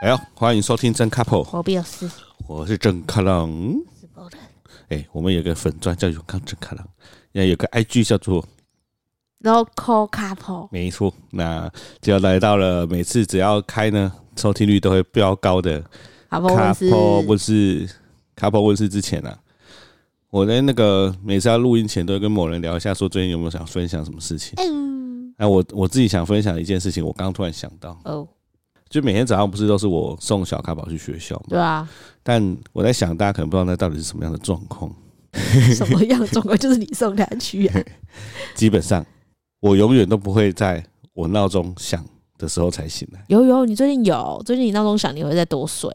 哎呦，欢迎收听真 couple，我比尔斯，我是真开朗。哎，我们有个粉专叫永康真开朗，也有个 IG 叫做 Local Couple，没错。那就来到了每次只要开呢，收听率都会飙高的 Couple 问世，Couple 问世之前呢、啊，我在那个每次要录音前都会跟某人聊一下，说最近有没有想分享什么事情。嗯，那我我自己想分享一件事情，我刚刚突然想到哦。就每天早上不是都是我送小卡宝去学校吗？对啊。但我在想，大家可能不知道那到底是什么样的状况。什么样的状况？就是你送他去啊。基本上，我永远都不会在我闹钟响的时候才醒来。有有，你最近有？最近你闹钟响，你会再多睡？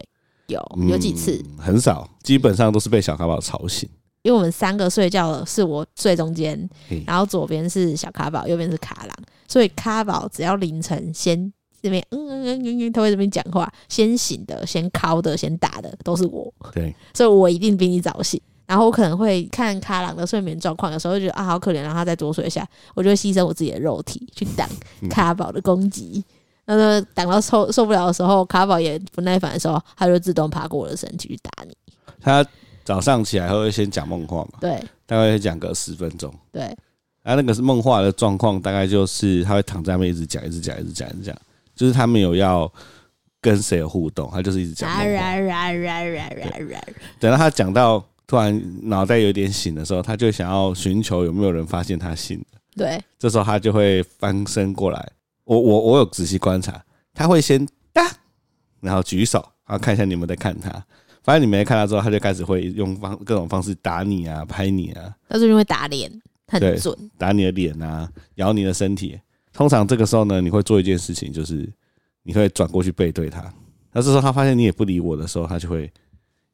有有几次？嗯，很少，基本上都是被小卡宝吵醒。因为我们三个睡觉的是我睡中间，然后左边是小卡宝，右边是卡郎，所以卡宝只要凌晨先。这边嗯嗯嗯嗯嗯，他会这边讲话，先醒的、先敲的、先打的都是我。对，所以我一定比你早醒。然后我可能会看卡朗的睡眠状况，有时候就觉得啊好可怜，让他再多睡一下，我就会牺牲我自己的肉体去挡 卡宝的攻击。那么挡到受受不了的时候，卡宝也不耐烦的时候，他就自动爬过我的身体去打你。他早上起来会先讲梦话嘛？对，大概会讲个十分钟。对，他那个是梦话的状况，大概就是他会躺在那边一直讲，一直讲，一直讲，一直讲。就是他没有要跟谁有互动，他就是一直讲。等到他讲到突然脑袋有点醒的时候，他就想要寻求有没有人发现他醒。对，这时候他就会翻身过来。我我我有仔细观察，他会先哒，然后举手，然后看一下你们在看他。发现你们在看他之后，他就开始会用方各种方式打你啊，拍你啊。他是因为打脸很准，打你的脸啊，咬你的身体。通常这个时候呢，你会做一件事情，就是你会转过去背对他。那这时候他发现你也不理我的时候，他就会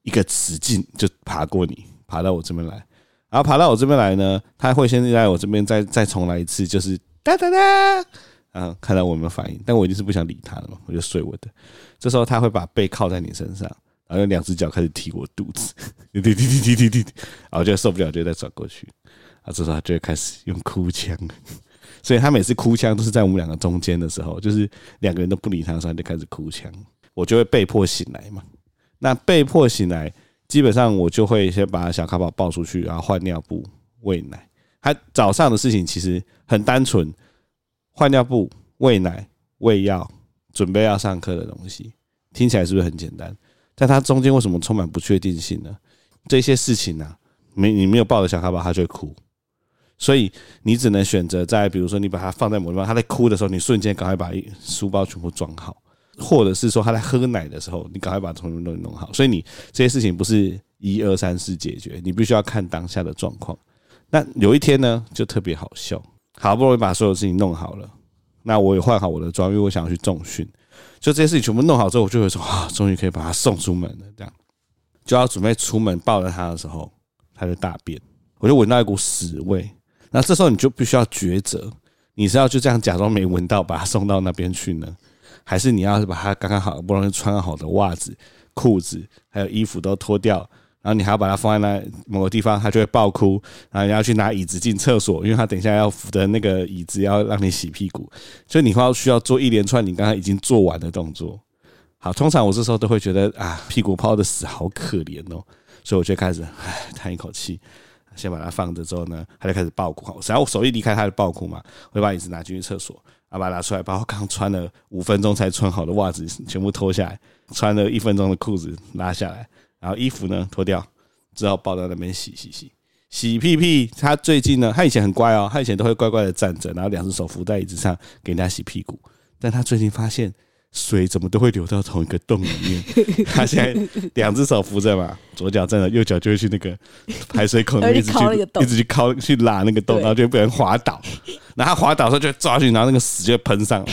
一个使劲就爬过你，爬到我这边来。然后爬到我这边来呢，他会先在我这边再再重来一次，就是哒哒哒，嗯，看到我没有反应。但我已经是不想理他了嘛，我就睡我的。这时候他会把背靠在你身上，然后用两只脚开始踢我肚子，滴滴滴滴滴滴，然后就受不了，就再转过去。啊，这时候他就会开始用哭腔。所以他每次哭腔都是在我们两个中间的时候，就是两个人都不理他的时候，他就开始哭腔，我就会被迫醒来嘛。那被迫醒来，基本上我就会先把小咖宝抱出去，然后换尿布、喂奶。他早上的事情其实很单纯，换尿布、喂奶、喂药、准备要上课的东西，听起来是不是很简单？但他中间为什么充满不确定性呢？这些事情呢，没你没有抱着小咖宝，他就会哭。所以你只能选择在，比如说你把它放在某地方，他在哭的时候，你瞬间赶快把书包全部装好，或者是说他在喝奶的时候，你赶快把从容东西弄好。所以你这些事情不是一二三四解决，你必须要看当下的状况。那有一天呢，就特别好笑，好不容易把所有事情弄好了，那我也换好我的装，因为我想要去重训。就这些事情全部弄好之后，我就会说啊，终于可以把他送出门了。这样就要准备出门抱着他的时候，他就大便，我就闻到一股屎味。那这时候你就必须要抉择，你是要就这样假装没闻到，把它送到那边去呢，还是你要是把它刚刚好不容易穿好的袜子、裤子还有衣服都脱掉，然后你还要把它放在那某个地方，它就会爆哭，然后你要去拿椅子进厕所，因为它等一下要扶着那个椅子要让你洗屁股，所以你会需要做一连串你刚刚已经做完的动作。好，通常我这时候都会觉得啊，屁股泡的屎好可怜哦，所以我就开始唉叹一口气。先把它放着之后呢，他就开始爆哭。只要我手一离开，他就爆哭嘛。我就把椅子拿进去厕所，然后把它拿出来，把我刚穿了五分钟才穿好的袜子全部脱下来，穿了一分钟的裤子拉下来，然后衣服呢脱掉，之后抱到那边洗洗洗洗屁屁。他最近呢，他以前很乖哦，他以前都会乖乖的站着，然后两只手扶在椅子上给人家洗屁股。但他最近发现。水怎么都会流到同一个洞里面？他现在两只手扶着嘛，左脚站着，右脚就会去那个排水口里面一直去，一直去敲去拉那个洞，然后就被人滑倒。然后滑倒的时候就会抓去，然后那个屎就喷上来。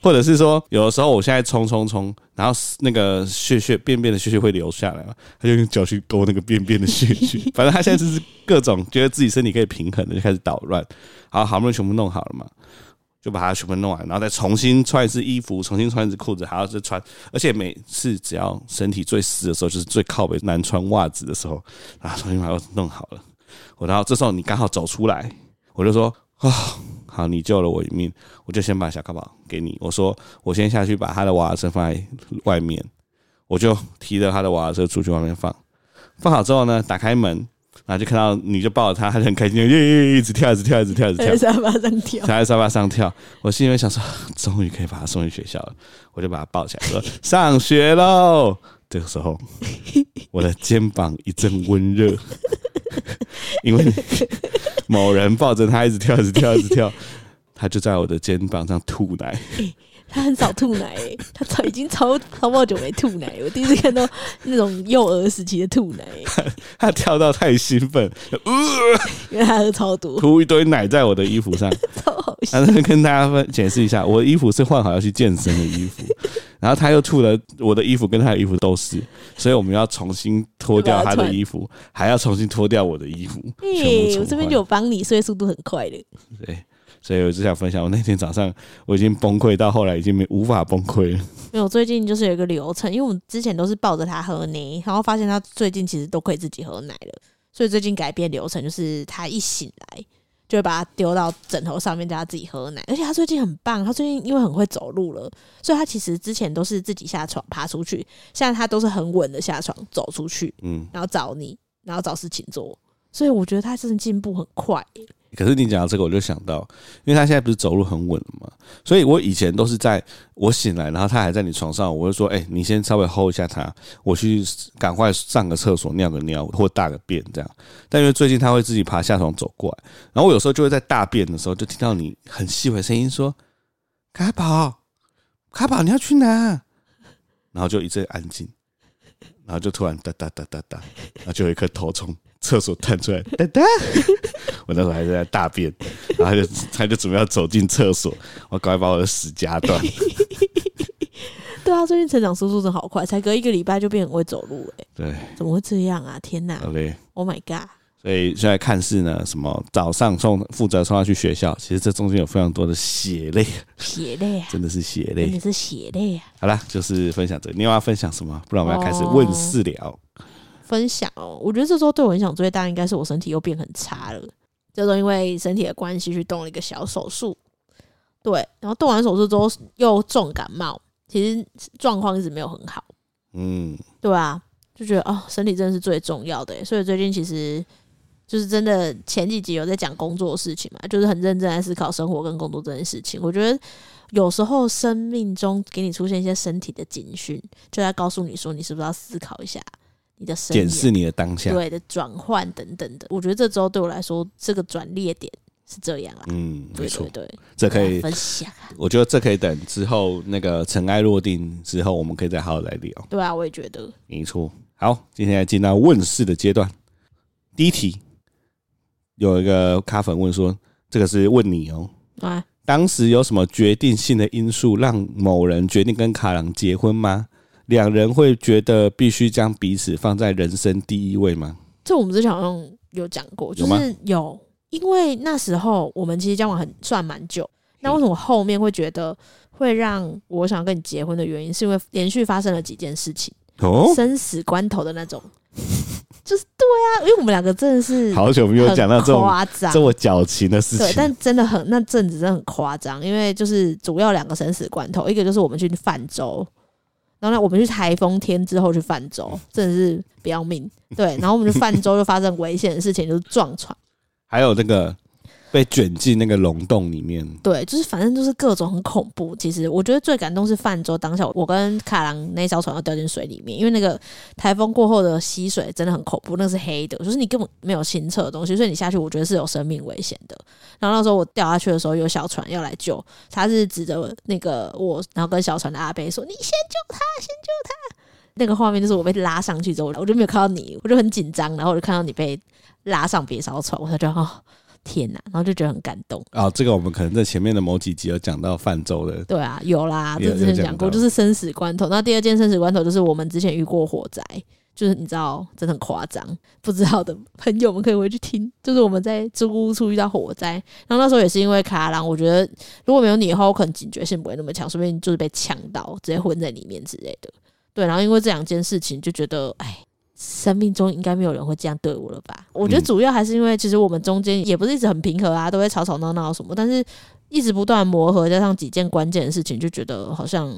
或者是说，有的时候我现在冲冲冲，然后那个血血便便的血血会流下来嘛，他就用脚去勾那个便便的血血。反正他现在就是各种觉得自己身体可以平衡的，就开始捣乱。好，好不容易全部弄好了嘛。就把它全部弄完，然后再重新穿一次衣服，重新穿一次裤子，还要再穿。而且每次只要身体最湿的时候，就是最靠北难穿袜子的时候，然后重新把它弄好了。我然后这时候你刚好走出来，我就说啊，好，你救了我一命，我就先把小咖宝给你。我说我先下去把他的娃娃车放在外面，我就提着他的娃娃车出去外面放。放好之后呢，打开门，然后就看到你就抱着他，他就很开心，耶耶，一直跳，一直跳，一直跳，一直跳，在沙发上跳，他在沙发上跳。我心里面想说，终于可以把他送去学校了，我就把他抱起来说 上学喽。这个时候，我的肩膀一阵温热，因为某人抱着他一直跳，一直跳，一直跳，他就在我的肩膀上吐奶。他很少吐奶、欸，他超已经超超爆久没吐奶。我第一次看到那种幼儿时期的吐奶、欸他。他跳到太兴奋，呃，因为他喝超多，吐一堆奶在我的衣服上，超好笑。然后跟大家分解释一下，我的衣服是换好要去健身的衣服，然后他又吐了我的衣服跟他的衣服都是，所以我们要重新脱掉他的衣服，还要重新脱掉我的衣服。哎，我这边就有帮你，所以速度很快的。对。所以我只想分享，我那天早上我已经崩溃到后来已经没无法崩溃了。没有，最近就是有一个流程，因为我们之前都是抱着他喝奶，然后发现他最近其实都可以自己喝奶了，所以最近改变流程，就是他一醒来就会把他丢到枕头上面，叫他自己喝奶。而且他最近很棒，他最近因为很会走路了，所以他其实之前都是自己下床爬出去，现在他都是很稳的下床走出去，嗯，然后找你，然后找事情做，所以我觉得他真的进步很快。可是你讲到这个，我就想到，因为他现在不是走路很稳了嘛，所以我以前都是在我醒来，然后他还在你床上，我就说，哎，你先稍微 hold 一下他，我去赶快上个厕所，尿个尿或大个便这样。但因为最近他会自己爬下床走过来，然后我有时候就会在大便的时候就听到你很细微声音说：“卡宝，卡宝，你要去哪？”然后就一阵安静，然后就突然哒哒哒哒哒，然后就有一颗头冲厕所探出来，哒哒。我那时候还是在大便，然后他就他就准备要走进厕所，我赶快把我的屎夹断。对啊，最近成长速度真的好快，才隔一个礼拜就变很会走路哎、欸。对，怎么会这样啊？天哪！好嘞，Oh my god！所以现在看似呢，什么早上送负责送他去学校，其实这中间有非常多的血泪，血泪啊，真的是血泪，真的是血泪啊。好啦，就是分享这个，你要分享什么？不然我们要开始问事了。哦、分享哦，我觉得这时候对我影响最大，应该是我身体又变很差了。这都因为身体的关系去动了一个小手术，对，然后动完手术之后又重感冒，其实状况一直没有很好，嗯，对啊，就觉得哦，身体真的是最重要的，所以最近其实就是真的前几集有在讲工作的事情嘛，就是很认真在思考生活跟工作这件事情。我觉得有时候生命中给你出现一些身体的警讯，就在告诉你说，你是不是要思考一下。你的检视你的当下，对的转换等等的，我觉得这周对我来说，这个转捩点是这样啊。嗯，没错，对，这可以分享。我觉得这可以等之后那个尘埃落定之后，我们可以再好好来聊。对啊，我也觉得没错。好，今天来进到问世的阶段。第一题，有一个咖粉问说：“这个是问你哦，啊，当时有什么决定性的因素让某人决定跟卡郎结婚吗？”两人会觉得必须将彼此放在人生第一位吗？这我们之前好像有讲过，就是有，因为那时候我们其实交往很算蛮久。那为什么后面会觉得会让我想跟你结婚的原因，是因为连续发生了几件事情，哦，生死关头的那种，就是对啊，因为我们两个真的是好久没有讲到这种夸张、这么矫情的事情，对，但真的很那阵子真的很夸张，因为就是主要两个生死关头，一个就是我们去泛舟。然后呢，我们去台风天之后去泛舟，真的是不要命。对，然后我们去泛舟就发生危险的事情，就是撞船，还有那个。被卷进那个龙洞里面，对，就是反正就是各种很恐怖。其实我觉得最感动是泛舟当下，我跟卡郎那艘船要掉进水里面，因为那个台风过后的溪水真的很恐怖，那是黑的，就是你根本没有清澈的东西，所以你下去我觉得是有生命危险的。然后那时候我掉下去的时候，有小船要来救，他是指着那个我，然后跟小船的阿贝说：“你先救他，先救他。”那个画面就是我被拉上去之后，我就没有看到你，我就很紧张，然后我就看到你被拉上别艘船，我才觉得哦。天呐，然后就觉得很感动啊、哦！这个我们可能在前面的某几集有讲到泛舟的，对啊，有啦，这之前讲过，就是生死关头。那第二件生死关头就是我们之前遇过火灾，就是你知道，真的很夸张。不知道的朋友们可以回去听，就是我们在租屋处遇到火灾，然后那时候也是因为卡郎，我觉得如果没有你的话，我可能警觉性不会那么强，说不定就是被呛到，直接昏在里面之类的。对，然后因为这两件事情，就觉得哎，生命中应该没有人会这样对我了吧？我觉得主要还是因为，其实我们中间也不是一直很平和啊，都会吵吵闹闹什么，但是一直不断磨合，加上几件关键的事情，就觉得好像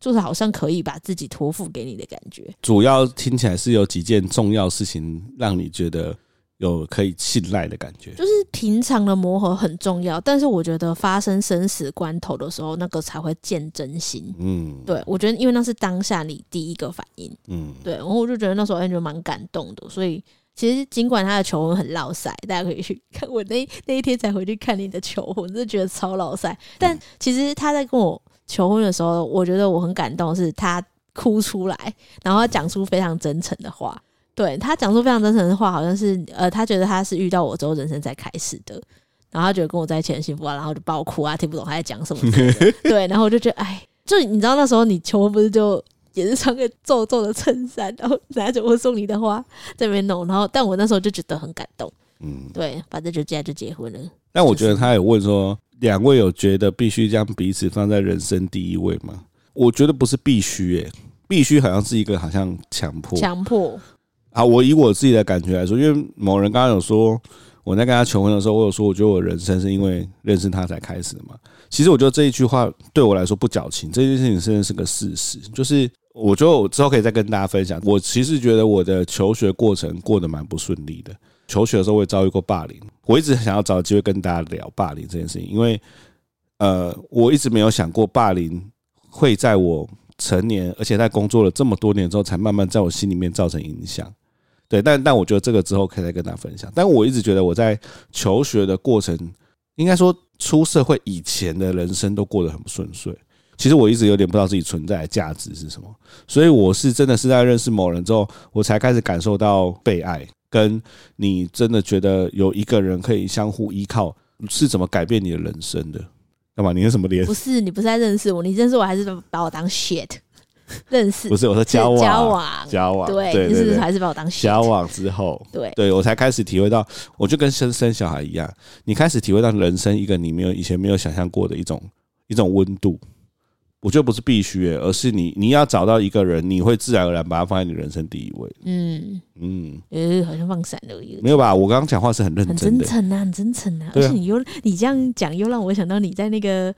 就是好像可以把自己托付给你的感觉。主要听起来是有几件重要事情让你觉得。有可以信赖的感觉，就是平常的磨合很重要，但是我觉得发生生死关头的时候，那个才会见真心。嗯，对，我觉得因为那是当下你第一个反应。嗯，对，然后我就觉得那时候 Angel 蛮感动的，所以其实尽管他的求婚很烙赛，大家可以去看我那 那一天才回去看你的求婚，真的觉得超烙赛。但其实他在跟我求婚的时候，我觉得我很感动，是他哭出来，然后他讲出非常真诚的话。对，他讲出非常真诚的话，好像是呃，他觉得他是遇到我之后人生才开始的，然后他觉得跟我在一起很幸福啊，然后就爆哭啊，听不懂他在讲什么。对，然后我就觉得，哎，就你知道那时候你求婚不是就也是穿个皱皱的衬衫，然后拿着我送你的花在那边弄，然后但我那时候就觉得很感动。嗯，对，反正就这样就结婚了。但我觉得他有问说，两位有觉得必须将彼此放在人生第一位吗？我觉得不是必须，诶，必须好像是一个好像强迫，强迫。好，我以我自己的感觉来说，因为某人刚刚有说，我在跟他求婚的时候，我有说，我觉得我人生是因为认识他才开始的嘛。其实我觉得这一句话对我来说不矫情，这件事情真的是个事实。就是我觉得我之后可以再跟大家分享。我其实觉得我的求学过程过得蛮不顺利的。求学的时候我也遭遇过霸凌，我一直想要找机会跟大家聊霸凌这件事情，因为呃，我一直没有想过霸凌会在我成年，而且在工作了这么多年之后，才慢慢在我心里面造成影响。对，但但我觉得这个之后可以再跟大家分享。但我一直觉得我在求学的过程，应该说出社会以前的人生都过得很不顺遂。其实我一直有点不知道自己存在的价值是什么，所以我是真的是在认识某人之后，我才开始感受到被爱。跟你真的觉得有一个人可以相互依靠，是怎么改变你的人生的？干嘛？你是什么脸？不是，你不是在认识我，你认识我还是把我当 shit？认识不是，我说交往，交往，交往，对，对，对，对，还是把我当交往之后，对，对我才开始体会到，我就跟生生小孩一样，你开始体会到人生一个你没有以前没有想象过的一种一种温度。我觉得不是必须，而是你你要找到一个人，你会自然而然把他放在你人生第一位。嗯嗯，呃，好像放闪了一样。没有吧？我刚刚讲话是很认真的，很真诚啊，很真诚啊。而且你又你这样讲，又让我想到你在那个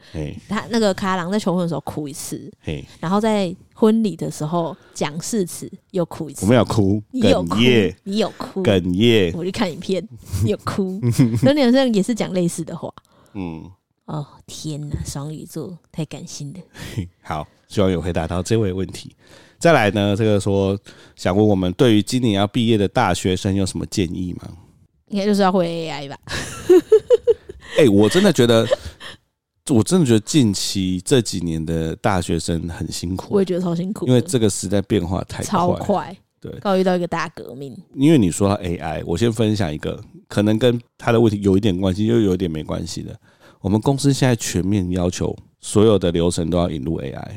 他那个卡郎在求婚的时候哭一次，然后在婚礼的时候讲誓词又哭一次。我没有哭，你有哭，你有哭，哽咽。我去看影片，你有哭。那你好像也是讲类似的话。嗯。哦天哪，双鱼座太感性了。好，希望有回答到这位问题。再来呢，这个说想问我们，对于今年要毕业的大学生有什么建议吗？应该就是要会 AI 吧。哎、欸，我真的觉得，我真的觉得近期这几年的大学生很辛苦。我也觉得超辛苦，因为这个时代变化太快，超快。对，刚遇到一个大革命。因为你说到 AI，我先分享一个，可能跟他的问题有一点关系，又有一点没关系的。我们公司现在全面要求所有的流程都要引入 AI，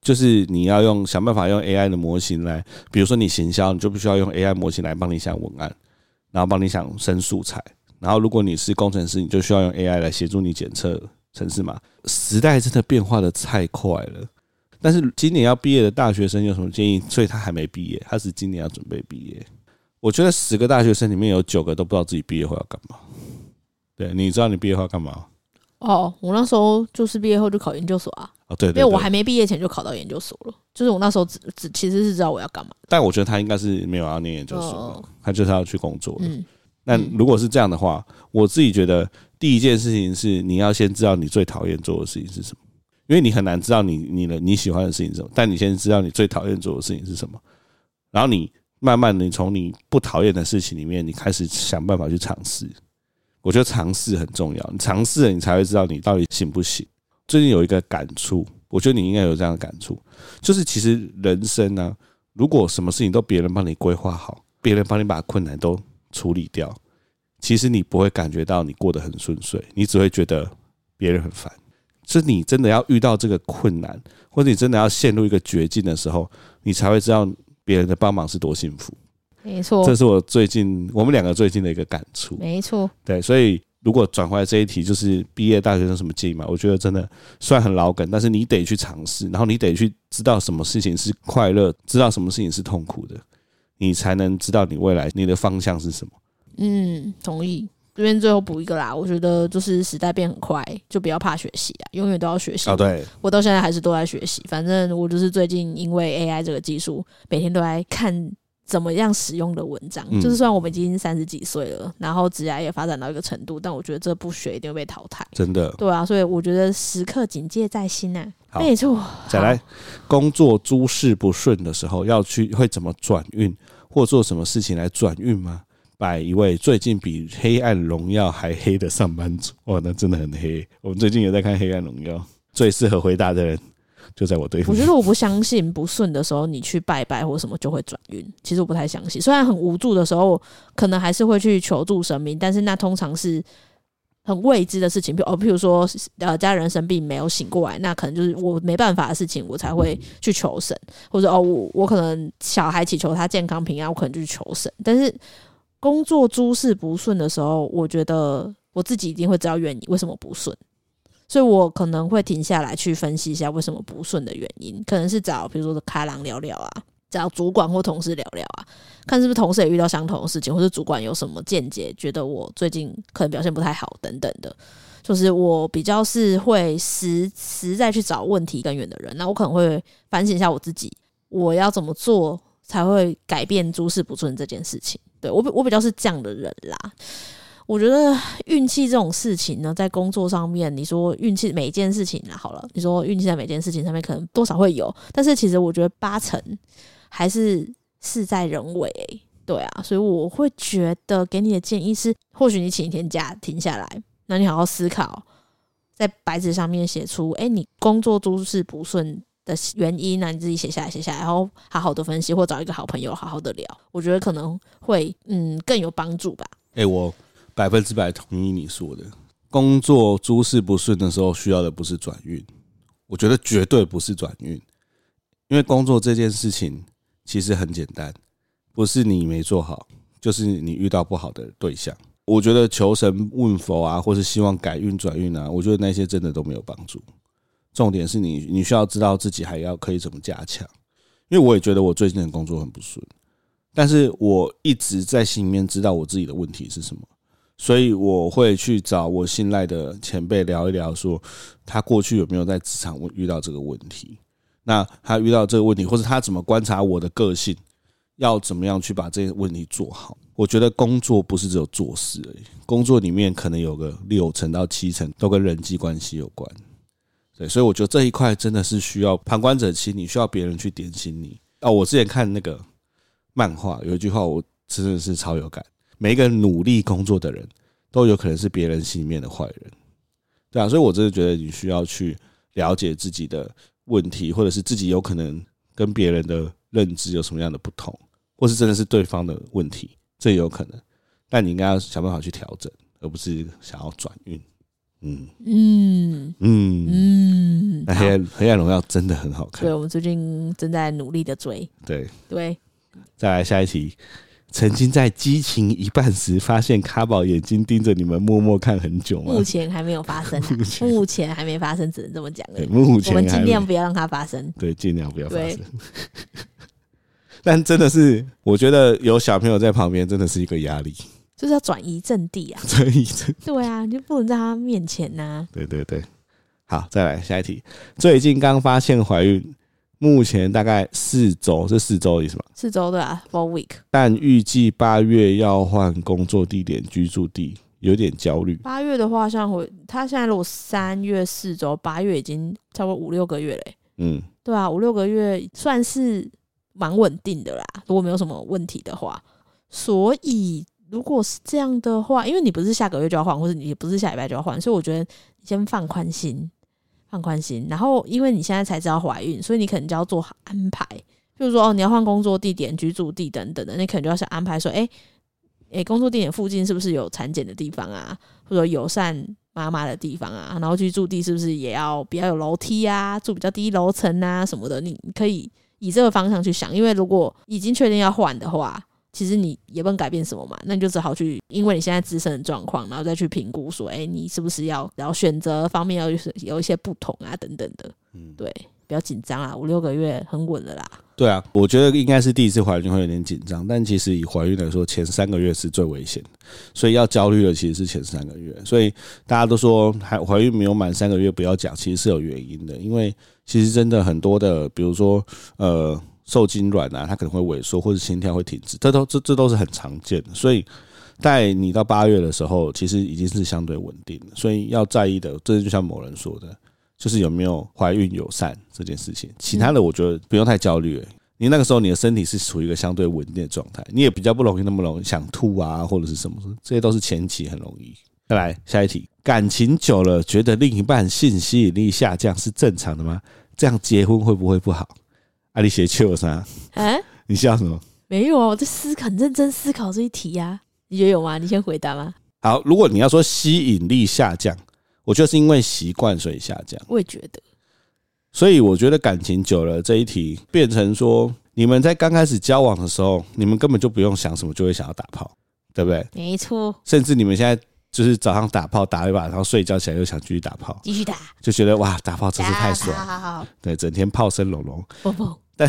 就是你要用想办法用 AI 的模型来，比如说你行销，你就必须要用 AI 模型来帮你想文案，然后帮你想生素材，然后如果你是工程师，你就需要用 AI 来协助你检测程式码。时代真的变化的太快了，但是今年要毕业的大学生有什么建议？所以他还没毕业，他是今年要准备毕业。我觉得十个大学生里面有九个都不知道自己毕业后要干嘛。对，你知道你毕业后要干嘛？哦，我那时候就是毕业后就考研究所啊。哦，对，对，对，因为我还没毕业前就考到研究所了。就是我那时候只只其实是知道我要干嘛。但我觉得他应该是没有要念研究所，哦，他就是要去工作。的，那如果是这样的话，我自己觉得第一件事情是你要先知道你最讨厌做的事情是什么，因为你很难知道你你的你喜欢的事情是什么。但你先知道你最讨厌做的事情是什么，然后你慢慢的你从你不讨厌的事情里面，你开始想办法去尝试。我觉得尝试很重要，你尝试了，你才会知道你到底行不行。最近有一个感触，我觉得你应该有这样的感触，就是其实人生呢、如果什么事情都别人帮你规划好，别人帮你把困难都处理掉，其实你不会感觉到你过得很顺遂，你只会觉得别人很烦。是你真的要遇到这个困难，或者你真的要陷入一个绝境的时候，你才会知道别人的帮忙是多幸福。没错，这是我最近我们两个最近的一个感触。没错，对，所以如果转回来这一题，就是毕业大学生什么建议嘛？我觉得真的算很老梗，但是你得去尝试，然后你得去知道什么事情是快乐，知道什么事情是痛苦的，你才能知道你未来你的方向是什么。嗯，同意。这边最后补一个啦，我觉得就是时代变很快，就不要怕学习啊，永远都要学习。哦，对，我到现在还是都在学习。反正我就是最近因为 AI 这个技术，每天都在看怎么样使用的文章。嗯、就是虽然我们已经三十几岁了，然后职涯也发展到一个程度，但我觉得这不学一定会被淘汰。真的。对啊，所以我觉得时刻警戒在心啊。没错。再来，工作诸事不顺的时候，要去会怎么转运，或做什么事情来转运吗？拜一位最近比《黑暗荣耀》还黑的上班族，哇，那真的很黑。我们最近也在看《黑暗荣耀》，最适合回答的人就在我对面。我觉得我不相信不顺的时候你去拜拜或什么就会转运，其实我不太相信。虽然很无助的时候，可能还是会去求助神明，但是那通常是很未知的事情。比如哦，譬如说呃家人生病没有醒过来，那可能就是我没办法的事情，我才会去求神，或者哦我我可能小孩祈求他健康平安，我可能就去求神，但是。工作诸事不顺的时候，我觉得我自己一定会知道原因，为什么不顺，所以我可能会停下来去分析一下为什么不顺的原因，可能是找比如说开朗聊聊啊，找主管或同事聊聊啊，看是不是同事也遇到相同的事情，或是主管有什么见解，觉得我最近可能表现不太好等等的，就是我比较是会实实在去找问题根源的人，那我可能会反省一下我自己，我要怎么做才会改变诸事不顺这件事情。对，我比我比较是这样的人啦。我觉得运气这种事情呢，在工作上面，你说运气每一件事情啊，好了，你说运气在每件事情上面可能多少会有，但是其实我觉得八成还是事在人为。对啊，所以我会觉得给你的建议是，或许你请一天假停下来，那你好好思考，在白纸上面写出，哎，你工作诸事不顺的原因那，你自己写下来，写下来，然后好好的分析，或找一个好朋友好好的聊，我觉得可能会嗯更有帮助吧。哎、我百分之百同意你说的，工作诸事不顺的时候，需要的不是转运，我觉得绝对不是转运，因为工作这件事情其实很简单，不是你没做好，就是你遇到不好的对象。我觉得求神问佛啊，或是希望改运转运啊，我觉得那些真的都没有帮助。重点是你，你需要知道自己还要可以怎么加强，因为我也觉得我最近的工作很不顺，但是我一直在心里面知道我自己的问题是什么，所以我会去找我信赖的前辈聊一聊，说他过去有没有在职场遇到这个问题，那他遇到这个问题，或者他怎么观察我的个性，要怎么样去把这个问题做好。我觉得工作不是只有做事而已，工作里面可能有个六成到七成都跟人际关系有关。对，所以我觉得这一块真的是需要旁观者清，你需要别人去点醒你。哦，我之前看那个漫画，有一句话我真的是超有感：每一个努力工作的人都有可能是别人心里面的坏人。对啊，所以我真的觉得你需要去了解自己的问题，或者是自己有可能跟别人的认知有什么样的不同，或是真的是对方的问题，这也有可能。但你应该要想办法去调整，而不是想要转运。嗯嗯嗯嗯，那黑暗黑暗荣耀真的很好看。对，我们最近正在努力的追。对对，再来下一题。曾经在激情一半时，发现卡宝眼睛盯着你们，默默看很久吗？目前还没有发生，目前还没发生，只能这么讲。对，目前我们尽量不要让它发生。对，尽量不要发生。但真的是，我觉得有小朋友在旁边，真的是一个压力。就是要转移阵地啊！转移阵地，对啊，你就不能在他面前呐、啊。对对对，好，再来下一题。最近刚发现怀孕，目前大概四周，是四周的意思吗？四周对啊，four week。但预计八月要换工作地点、居住地，有点焦虑。八月的话，像回他现在如果三月四周，八月已经差不多五六个月嘞、欸。嗯，对啊，五六个月算是蛮稳定的啦。如果没有什么问题的话，所以。如果是这样的话，因为你不是下个月就要换，或者你不是下礼拜就要换，所以我觉得你先放宽心，放宽心。然后，因为你现在才知道怀孕，所以你可能就要做好安排。比如说，哦，你要换工作地点、居住地等等的，你可能就要先安排说，哎，哎，工作地点附近是不是有产检的地方啊，或者友善妈妈的地方啊？然后居住地是不是也要比较有楼梯啊，住比较低楼层啊什么的？你可以以这个方向去想，因为如果已经确定要换的话。其实你也不能改变什么嘛，那你就只好去，因为你现在自身的状况，然后再去评估说，哎，你是不是要，然后选择方面要有有一些不同啊，等等的。嗯，对，不要紧张啊，五六个月很稳的啦。对啊，我觉得应该是第一次怀孕会有点紧张，但其实以怀孕来说，前三个月是最危险的，所以要焦虑的其实是前三个月。所以大家都说还怀孕没有满三个月不要讲，其实是有原因的，因为其实真的很多的，比如说呃受精卵啊，它可能会萎缩或者心跳会停止，这都这这都是很常见的。所以在你到八月的时候，其实已经是相对稳定的，所以要在意的，这就像某人说的。就是有没有怀孕友善这件事情，其他的我觉得不用太焦虑。你那个时候你的身体是处于一个相对稳定的状态，你也比较不容易那么容易想吐啊，或者是什么，这些都是前期很容易。再来下一题，感情久了觉得另一半性吸引力下降是正常的吗？这样结婚会不会不好？阿里学秋啥？啊？你笑什么？没有啊，我在思考，很认真思考这一题呀、啊。你觉得有吗？你先回答吗？好，如果你要说吸引力下降。我觉得是因为习惯所以下降。我也觉得，所以我觉得感情久了这一题变成说，你们在刚开始交往的时候，你们根本就不用想什么，就会想要打炮，对不对？没错。甚至你们现在就是早上打炮打一把，然后睡觉起来又想继续打炮，继续打，就觉得哇，打炮真是太爽。好好好。对，整天炮声隆隆。不不。但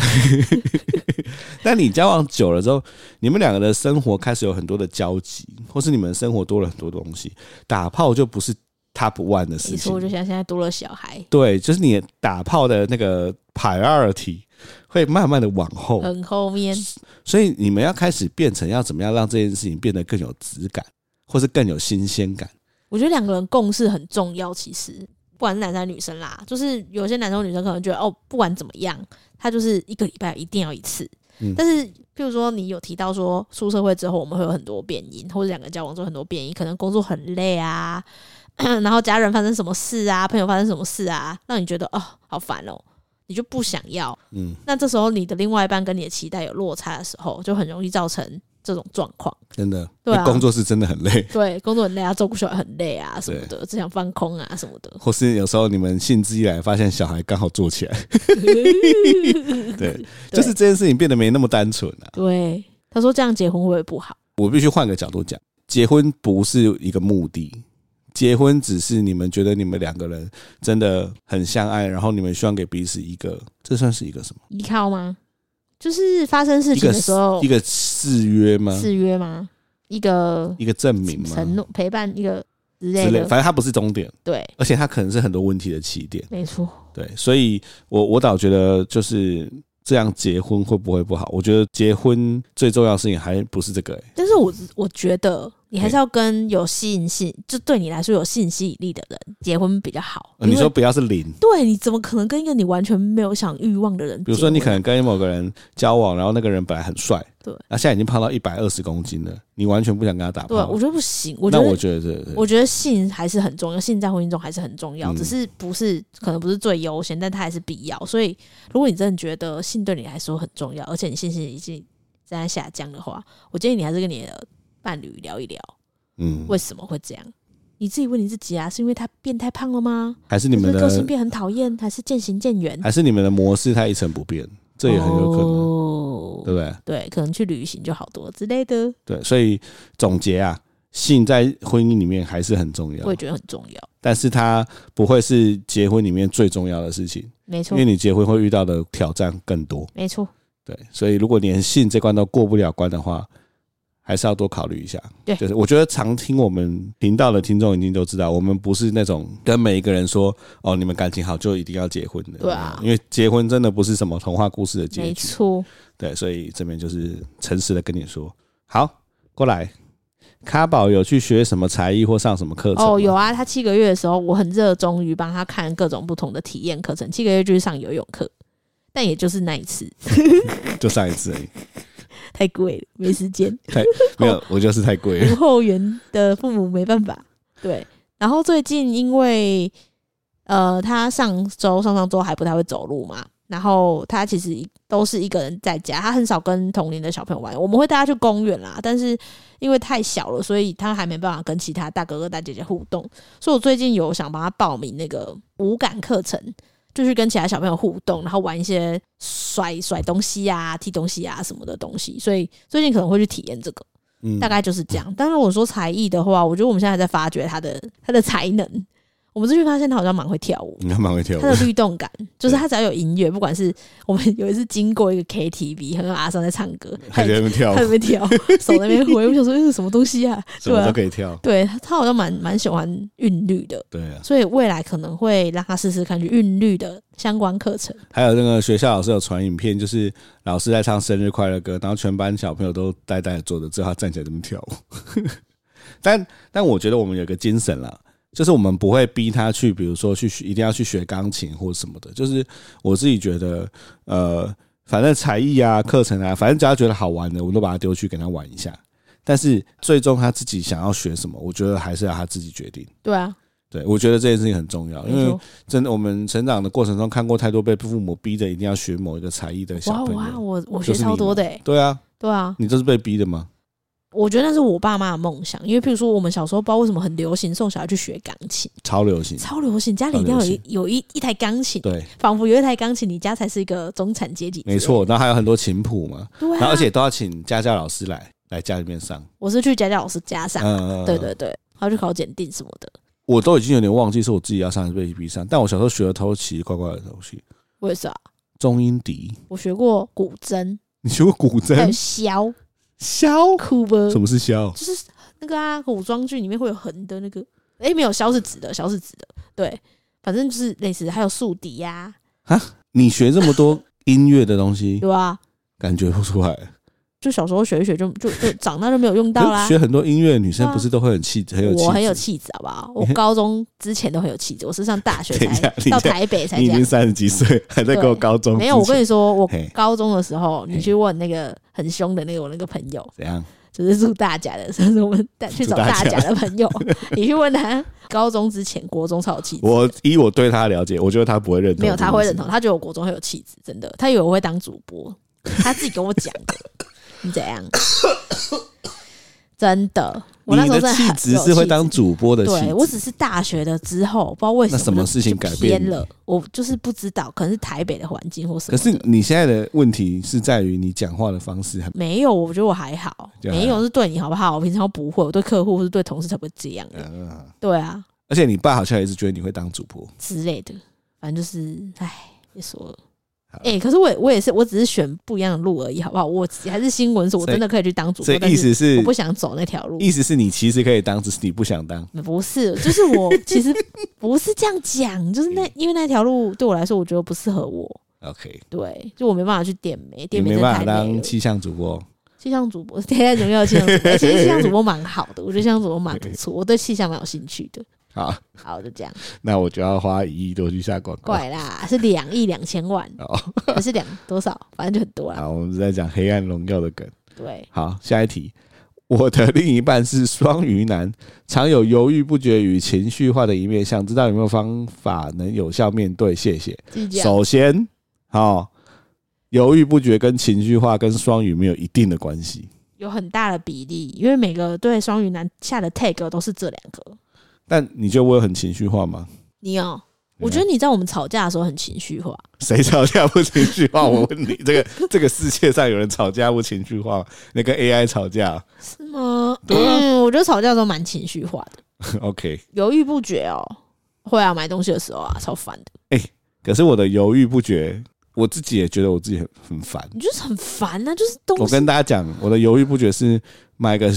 但你交往久了之后，你们两个的生活开始有很多的交集，或是你们生活多了很多东西，打炮就不是。top one 的事情，我就像现在多了小孩，对，就是你打炮的那个 priority 会慢慢的往后，很后面，所以你们要开始变成要怎么样让这件事情变得更有质感，或是更有新鲜感。我觉得两个人共事很重要，其实不管是男生女生啦，就是有些男生女生可能觉得哦，不管怎么样，他就是一个礼拜一定要一次。嗯，但是譬如说你有提到说出社会之后我们会有很多变因，或者两个交往之后很多变因，可能工作很累啊。然后家人发生什么事啊，朋友发生什么事啊，让你觉得哦好烦哦，你就不想要。嗯，那这时候你的另外一半跟你的期待有落差的时候，就很容易造成这种状况。真的，对啊，工作是真的很累。对，工作很累啊，照顾小孩很累啊，什么的，只想放空啊，什么的。或是有时候你们兴致一来，发现小孩刚好坐起来。对，就是这件事情变得没那么单纯了。对，他说这样结婚会不会不好？我必须换个角度讲，结婚不是一个目的。结婚只是你们觉得你们两个人真的很相爱，然后你们希望给彼此一个，这算是一个什么依靠吗？就是发生事情的时候一个誓约吗？誓约吗？一个一个证明吗？承诺陪伴一个之类的，之类，反正它不是终点，对，而且它可能是很多问题的起点，没错，对，所以我我倒觉得就是这样结婚会不会不好？我觉得结婚最重要的事情还不是这个、欸，但是我我觉得。你还是要跟有吸引性，就对你来说有性吸引力的人结婚比较好。你说不要是零，对，你怎么可能跟一个你完全没有想欲望的人？比如说，你可能跟某个人交往，然后那个人本来很帅，对，那现在已经胖到一百二十公斤了，你完全不想跟他打炮。对，我觉得不行。我觉得，那我觉得，我觉得性还是很重要，性在婚姻中还是很重要，只是不是可能不是最优先，但它还是必要。所以，如果你真的觉得性对你来说很重要，而且你信心已经在下降的话，我建议你还是跟你的伴侣聊一聊。嗯，为什么会这样？你自己问你自己啊，是因为他变太胖了吗？还是你们的个性变很讨厌？还是渐行渐远？还是你们的模式太一成不变？这也很有可能，哦、对不对？对，可能去旅行就好多之类的。对，所以总结啊，性在婚姻里面还是很重要，我也觉得很重要。但是它不会是结婚里面最重要的事情，没错。因为你结婚会遇到的挑战更多，没错。对，所以如果连性这关都过不了关的话。还是要多考虑一下，对，就是我觉得常听我们频道的听众一定都知道，我们不是那种跟每一个人说哦，你们感情好就一定要结婚的，对啊，因为结婚真的不是什么童话故事的结局，没错，对，所以这边就是诚实的跟你说，好，过来，咖宝有去学什么才艺或上什么课程？哦，有啊，他七个月的时候，我很热衷于帮他看各种不同的体验课程，七个月就是上游泳课，但也就是那一次，就上一次而已。太贵了，没时间。太没有，我就是太贵了。无后援的父母没办法。对，然后最近因为呃，他上周、上上周还不太会走路嘛，然后他其实都是一个人在家，他很少跟同龄的小朋友玩。我们会带他去公园啦，但是因为太小了，所以他还没办法跟其他大哥哥、大姐姐互动。所以我最近有想帮他报名那个五感课程。就是跟其他小朋友互动，然后玩一些甩甩东西啊、踢东西啊什么的东西，所以最近可能会去体验这个，大概就是这样。但是我说才艺的话，我觉得我们现在还在发掘他的他的才能。我们这边发现他好像蛮会跳舞，你还蛮会跳舞，他的律动感 就是他只要有音乐，不管是我们有一次经过一个 KTV，很多阿桑在唱歌，还在那边跳，他在那边跳，手在那边挥，我想说这是什么东西啊？什么都可以跳。对，他好像蛮蛮喜欢韵律的，对啊，所以未来可能会让他试试看去韵律的相关课程。还有那个学校老师有传影片，就是老师在唱生日快乐歌，然后全班小朋友都呆呆的坐着，之后他站起来这么跳舞。但但我觉得我们有个精神啦。就是我们不会逼他去，比如说去学，一定要去学钢琴或什么的。就是我自己觉得，呃，反正才艺啊、课程啊，反正只要觉得好玩的，我们都把他丢去给他玩一下。但是最终他自己想要学什么，我觉得还是要他自己决定。对啊，对，我觉得这件事情很重要，因为真的我们成长的过程中看过太多被父母逼着一定要学某一个才艺的小朋友。哇，我我学超多的欸。对啊，对啊，你这是被逼的吗？我觉得那是我爸妈的梦想，因为譬如说我们小时候不知道为什么很流行送小孩去学钢琴，超流行，超流行，家里一定要有一有一一台钢琴，对，仿佛有一台钢琴，你家才是一个中产阶级。没错，然后还有很多琴谱嘛，对、啊，然后而且都要请家教老师来来家里面上。我是去家教老师家上，嗯，对对对，还要去考检定什么的。我都已经有点忘记是我自己要上还是被逼上，但我小时候学的都奇奇怪怪的东西。为啥？中音笛，我学过古筝，你学过古筝？还有箫。箫酷吧？什么是箫？就是那个啊，古装剧里面会有横的那个。哎、欸，没有，箫是直的，箫是直的。对，反正就是类似，还有竖笛呀。啊，你学这么多音乐的东西，对啊，感觉不出来。就小时候学一学就，就就就长大就没有用到啦。学很多音乐的女生不是都会很气质，很有我很有气质，好不好？我高中之前都很有气质，我是上大学才 到台北才。你已经三十几岁，还在跟我高中？没有，我跟你说，我高中的时候，你去问那个很凶的那个我那个朋友，怎样？就是住大甲的，是我们带去找大甲的朋友。你去问他，高中之前国中超有气质。我以我对他的了解，我觉得他不会认同。没有，他会认同，他觉得我国中很有气质，真的。他以为我会当主播，他自己跟我讲的。你怎样？真的，我那时候真的气质是会当主播的。对，我只是大学的之后，不知道为什么，那什么事情改变了？我就是不知道，可能是台北的环境或什么。可是你现在的问题是在于你讲话的方式很没有，我觉得我还好，没有是对你好不好？我平常不会，我对客户或是对同事才会这样的。嗯，对啊。而且你爸好像也是觉得你会当主播之类的，反正就是，唉，别说了。哎、欸，可是我我也是，我只是选不一样的路而已，好不好？我还是新闻所，我真的可以去当主播。意思是，我不想走那条路。意思是你其实可以当，只是你不想当。不是，就是我 其实不是这样讲，就是那因为那条路对我来说，我觉得不适合我。OK，对，就我没办法去点名，点名没办法当气象主播。气象主播，现在怎么样？气象主播，其实气象主播蛮好的，我觉得气象主播蛮不错，我对气象蛮有兴趣的。好好，就这样。那我就要花一亿多去下广告。怪啦，是两亿两千万哦，还是两多少？反正就很多啦。好，我们是在讲《黑暗荣耀》的梗。对，好，下一题。我的另一半是双鱼男，常有犹豫不决与情绪化的一面，想知道有没有方法能有效面对？谢谢。首先，好，犹豫不决跟情绪化跟双鱼没有一定的关系，有很大的比例，因为每个对双鱼男下的 tag 都是这两个。但你觉得我有很情绪化吗？你有，我觉得你在我们吵架的时候很情绪化。谁吵架不情绪化？我问你，这个这个世界上有人吵架不情绪化？那跟 AI 吵架是吗？嗯，我觉得吵架的时候蛮情绪化的。OK，犹豫不决哦，会啊，买东西的时候啊，超烦的。哎，可是我的犹豫不决，我自己也觉得我自己很很烦。你就是很烦啊，就是东西。我跟大家讲，我的犹豫不决是买个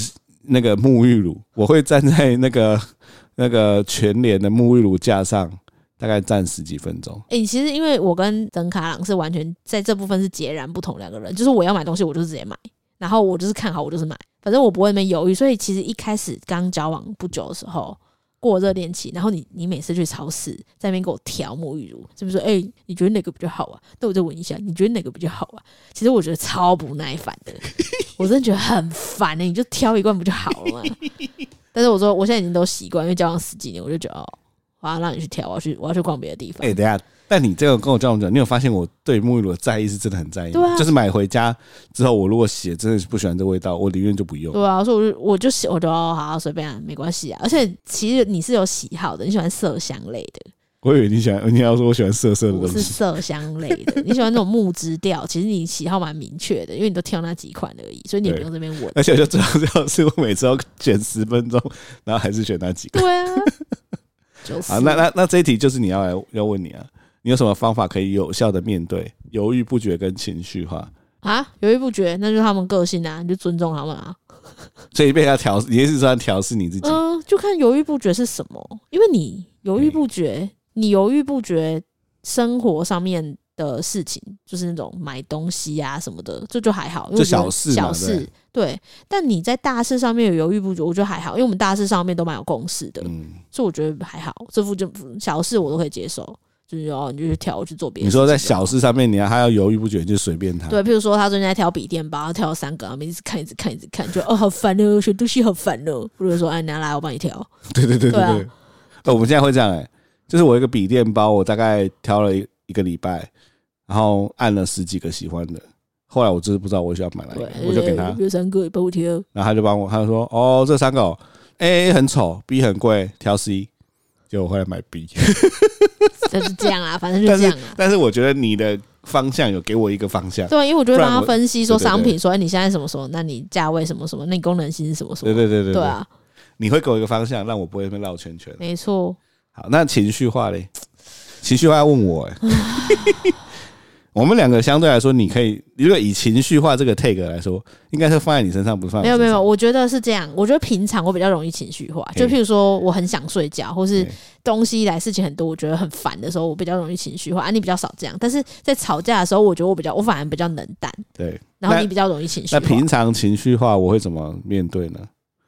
那个沐浴乳，我会站在那个。那个全脸的沐浴乳架上，大概站十几分钟。哎，其实因为我跟曾卡朗是完全在这部分是截然不同两个人，就是我要买东西，我就是直接买，然后我就是看好，我就是买，反正我不会那么犹豫。所以其实一开始刚交往不久的时候，过热恋期，然后你你每次去超市在那边给我调沐浴乳，是不是说，哎，你觉得哪个比较好啊？那我再闻一下，你觉得哪个比较好啊？其实我觉得超不耐烦的，我真的觉得很烦呢、你就挑一罐不就好了吗？但是我说，我现在已经都习惯，因为交往十几年，我就觉得哦，我要让你去挑，我要去，我要去逛别的地方。哎，等下，但你这个跟我交往讲，你有发现我对沐浴露的在意是真的很在意？对啊，就是买回家之后，我如果洗真的是不喜欢这味道，我宁愿就不用。对啊，所以我就我就洗，我就好好随便啊，没关系啊。而且其实你是有喜好的，你喜欢麝香类的。我以为你喜欢，你要说我喜欢色色的东西，是麝香类的。你喜欢那种木质调，其实你喜好蛮明确的，因为你都挑那几款而已，所以你也不用这边闻。而且就最好最好是我每次要选十分钟，然后还是选那几个。对啊，就是啊，那那那这一题就是你要来要问你啊，你有什么方法可以有效的面对犹豫不决跟情绪化啊？犹豫不决，那就是他们个性啊，你就尊重他们啊。所以被他调，你是说要调试你自己？嗯、呃，就看犹豫不决是什么，因为你犹豫不决，嗯、你犹豫不决，生活上面的事情，就是那种买东西啊什么的，这就还好，因为小事小事。对，但你在大事上面有犹豫不决，我觉得还好，因为我们大事上面都蛮有共识的，嗯，所以我觉得还好。这副就小事我都可以接受，就是哦，你就去挑去做别的。你说在小事上面，你要他要犹豫不决，就随便他。对，譬如说他最近在挑笔电包，他挑了三个，然后一直看，一直看，一直看，就哦好烦哦，选东西好烦哦。或者说哎，拿来我帮你挑。对对对对对。哦、啊，我们现在会这样哎、欸，就是我一个笔电包，我大概挑了一一个礼拜，然后按了十几个喜欢的。后来我就是不知道我需要买哪一个，我就给他有三个帮我挑，然后他就帮我，他就说：“哦，这三个 A 很丑，B 很贵，挑 C。”结果后来买 B，就是这样啊，反正就这样啊。但是我觉得你的方向有给我一个方向，对，因为我就会帮他分析说商品，说你现在什么什么，那你价位什么什么，那你功能性是什么什么，对对对对对啊，你会给我一个方向，让我不会被绕圈圈。没错。好，那情绪化嘞？情绪化要问我哎。我们两个相对来说，你可以如果以情绪化这个 take 来说，应该是放在你身上，不放在。没有没有，我觉得是这样。我觉得平常我比较容易情绪化，就譬如说我很想睡觉，或是东西来事情很多，我觉得很烦的时候，我比较容易情绪化。啊，你比较少这样，但是在吵架的时候，我觉得我比较，我反而比较冷淡。对，然后你比较容易情绪化。那平常情绪化我会怎么面对呢？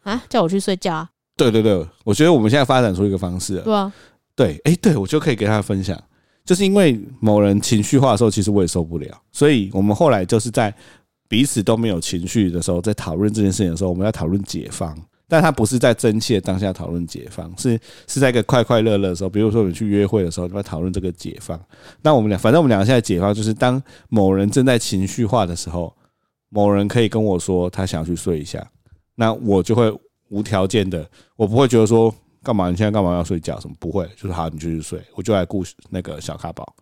啊，叫我去睡觉啊？对对对，我觉得我们现在发展出一个方式了。对啊，对，哎，对我就可以给他分享。就是因为某人情绪化的时候，其实我也受不了，所以我们后来就是在彼此都没有情绪的时候，在讨论这件事情的时候，我们要讨论解放，但他不是在真切当下讨论解放，是是在一个快快乐乐的时候，比如说我们去约会的时候，就要讨论这个解放。那我们俩，反正我们两个现在解放就是，当某人正在情绪化的时候，某人可以跟我说他想要去睡一下，那我就会无条件的，我不会觉得说。干嘛？你现在干嘛要睡觉？什么不会？就是好，你继续睡，我就来顾那个小咖宝。